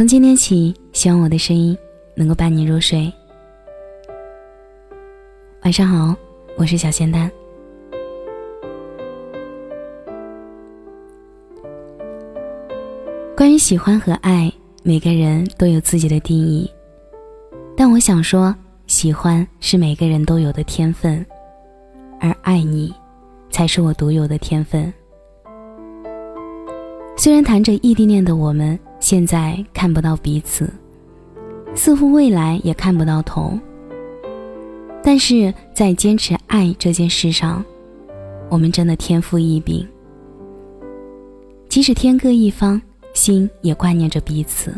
从今天起，希望我的声音能够伴你入睡。晚上好，我是小仙丹。关于喜欢和爱，每个人都有自己的定义，但我想说，喜欢是每个人都有的天分，而爱你，才是我独有的天分。虽然谈着异地恋的我们。现在看不到彼此，似乎未来也看不到头。但是在坚持爱这件事上，我们真的天赋异禀。即使天各一方，心也挂念着彼此。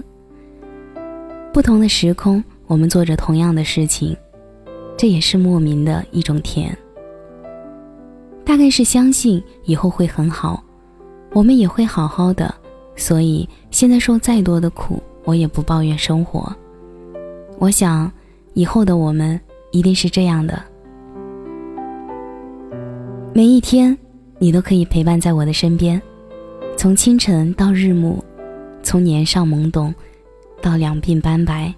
不同的时空，我们做着同样的事情，这也是莫名的一种甜。大概是相信以后会很好，我们也会好好的。所以现在受再多的苦，我也不抱怨生活。我想，以后的我们一定是这样的：每一天，你都可以陪伴在我的身边，从清晨到日暮，从年少懵懂到两鬓斑白。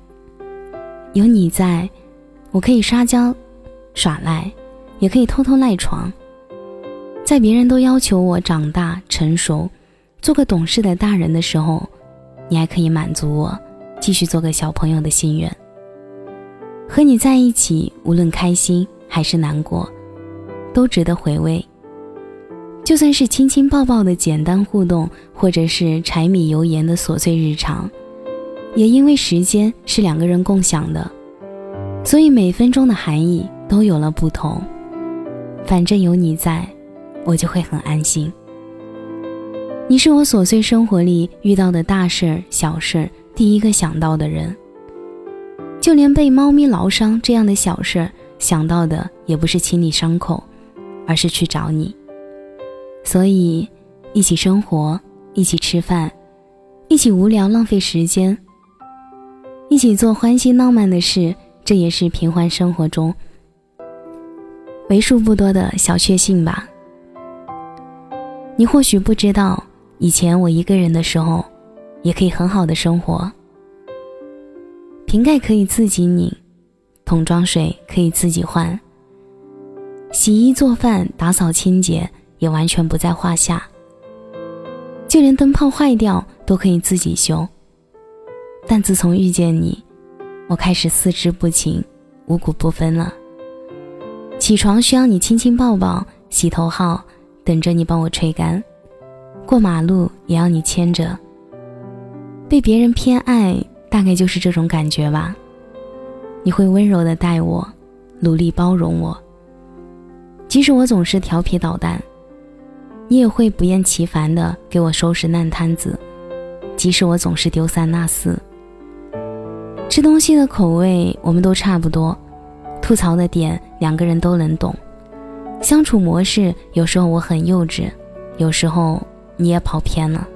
有你在，我可以撒娇耍赖，也可以偷偷赖床。在别人都要求我长大成熟。做个懂事的大人的时候，你还可以满足我，继续做个小朋友的心愿。和你在一起，无论开心还是难过，都值得回味。就算是亲亲抱抱的简单互动，或者是柴米油盐的琐碎日常，也因为时间是两个人共享的，所以每分钟的含义都有了不同。反正有你在，我就会很安心。你是我琐碎生活里遇到的大事儿、小事儿第一个想到的人。就连被猫咪挠伤这样的小事儿，想到的也不是清理伤口，而是去找你。所以，一起生活，一起吃饭，一起无聊浪费时间，一起做欢喜浪漫的事，这也是平凡生活中为数不多的小确幸吧。你或许不知道。以前我一个人的时候，也可以很好的生活。瓶盖可以自己拧，桶装水可以自己换，洗衣做饭、打扫清洁也完全不在话下。就连灯泡坏掉都可以自己修。但自从遇见你，我开始四肢不勤、五谷不分了。起床需要你亲亲抱抱，洗头号等着你帮我吹干。过马路也要你牵着。被别人偏爱，大概就是这种感觉吧。你会温柔的待我，努力包容我。即使我总是调皮捣蛋，你也会不厌其烦的给我收拾烂摊子。即使我总是丢三落四，吃东西的口味我们都差不多，吐槽的点两个人都能懂。相处模式有时候我很幼稚，有时候。你也跑偏了。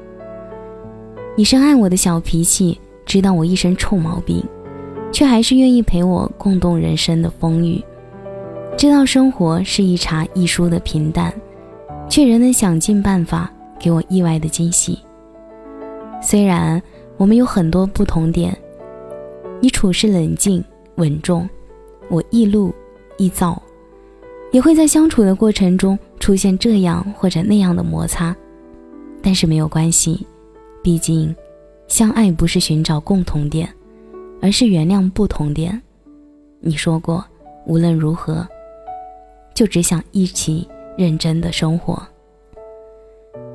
你深爱我的小脾气，知道我一身臭毛病，却还是愿意陪我共度人生的风雨。知道生活是一茶一书的平淡，却仍能想尽办法给我意外的惊喜。虽然我们有很多不同点，你处事冷静稳重，我易怒易躁，也会在相处的过程中出现这样或者那样的摩擦。但是没有关系，毕竟，相爱不是寻找共同点，而是原谅不同点。你说过，无论如何，就只想一起认真的生活。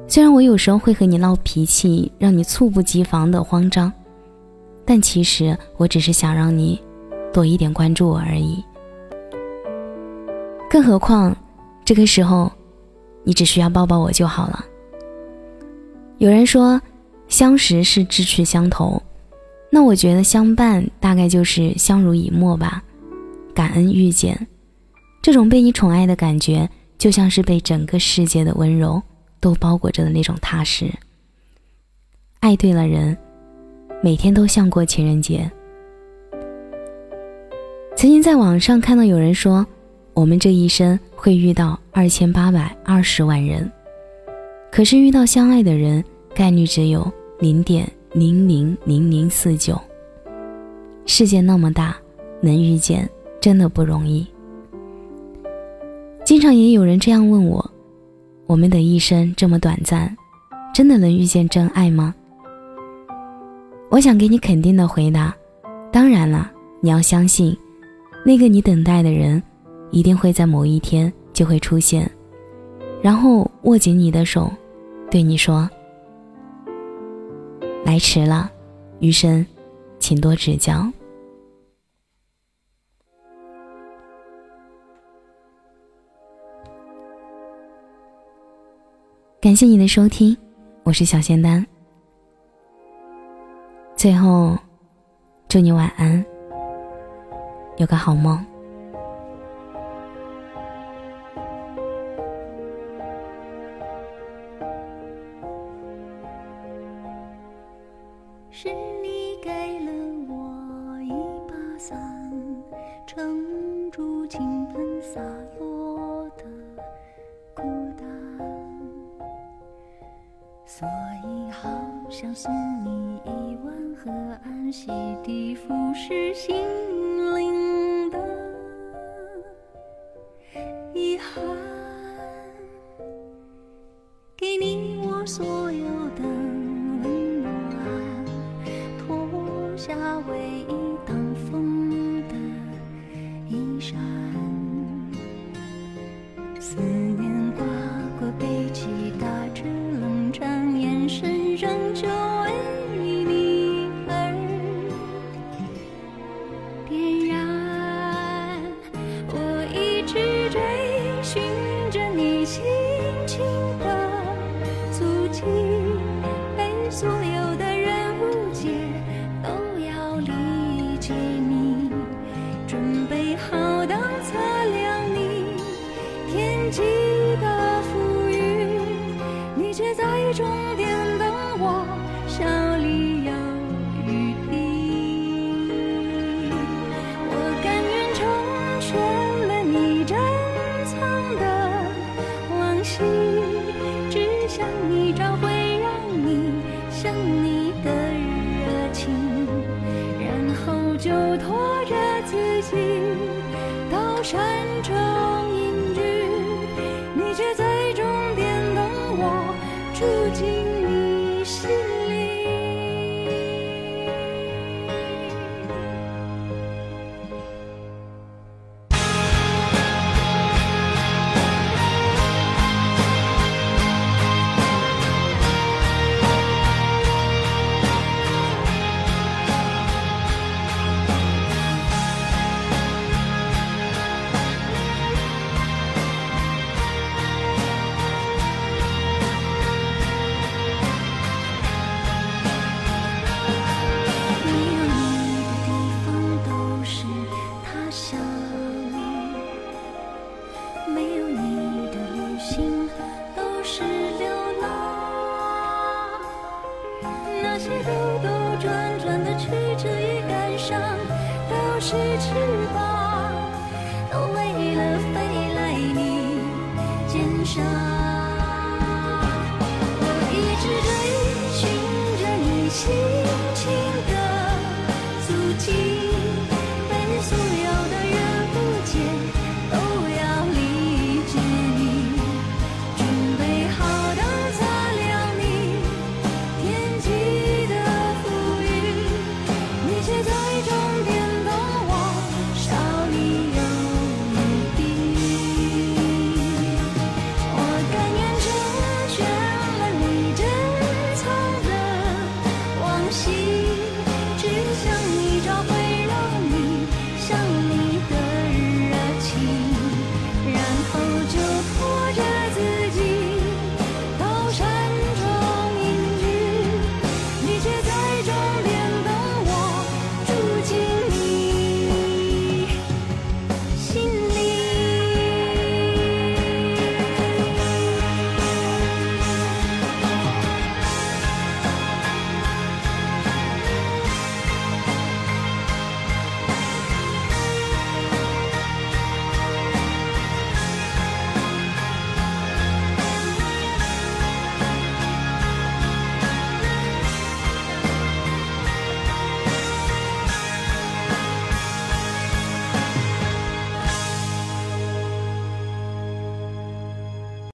虽然我有时候会和你闹脾气，让你猝不及防的慌张，但其实我只是想让你多一点关注我而已。更何况，这个时候，你只需要抱抱我就好了。有人说，相识是志趣相投，那我觉得相伴大概就是相濡以沫吧。感恩遇见，这种被你宠爱的感觉，就像是被整个世界的温柔都包裹着的那种踏实。爱对了人，每天都像过情人节。曾经在网上看到有人说，我们这一生会遇到二千八百二十万人，可是遇到相爱的人。概率只有零点零零零零四九。世界那么大，能遇见真的不容易。经常也有人这样问我：我们的一生这么短暂，真的能遇见真爱吗？我想给你肯定的回答：当然了，你要相信，那个你等待的人，一定会在某一天就会出现，然后握紧你的手，对你说：“来迟了，余生，请多指教。”感谢你的收听，我是小仙丹。最后，祝你晚安，有个好梦。是你给了我一把伞，撑住倾盆洒落的孤单，所以好想送你一碗河岸洗涤腐蚀心思念山城隐居，你却在终点等我出击。翅膀。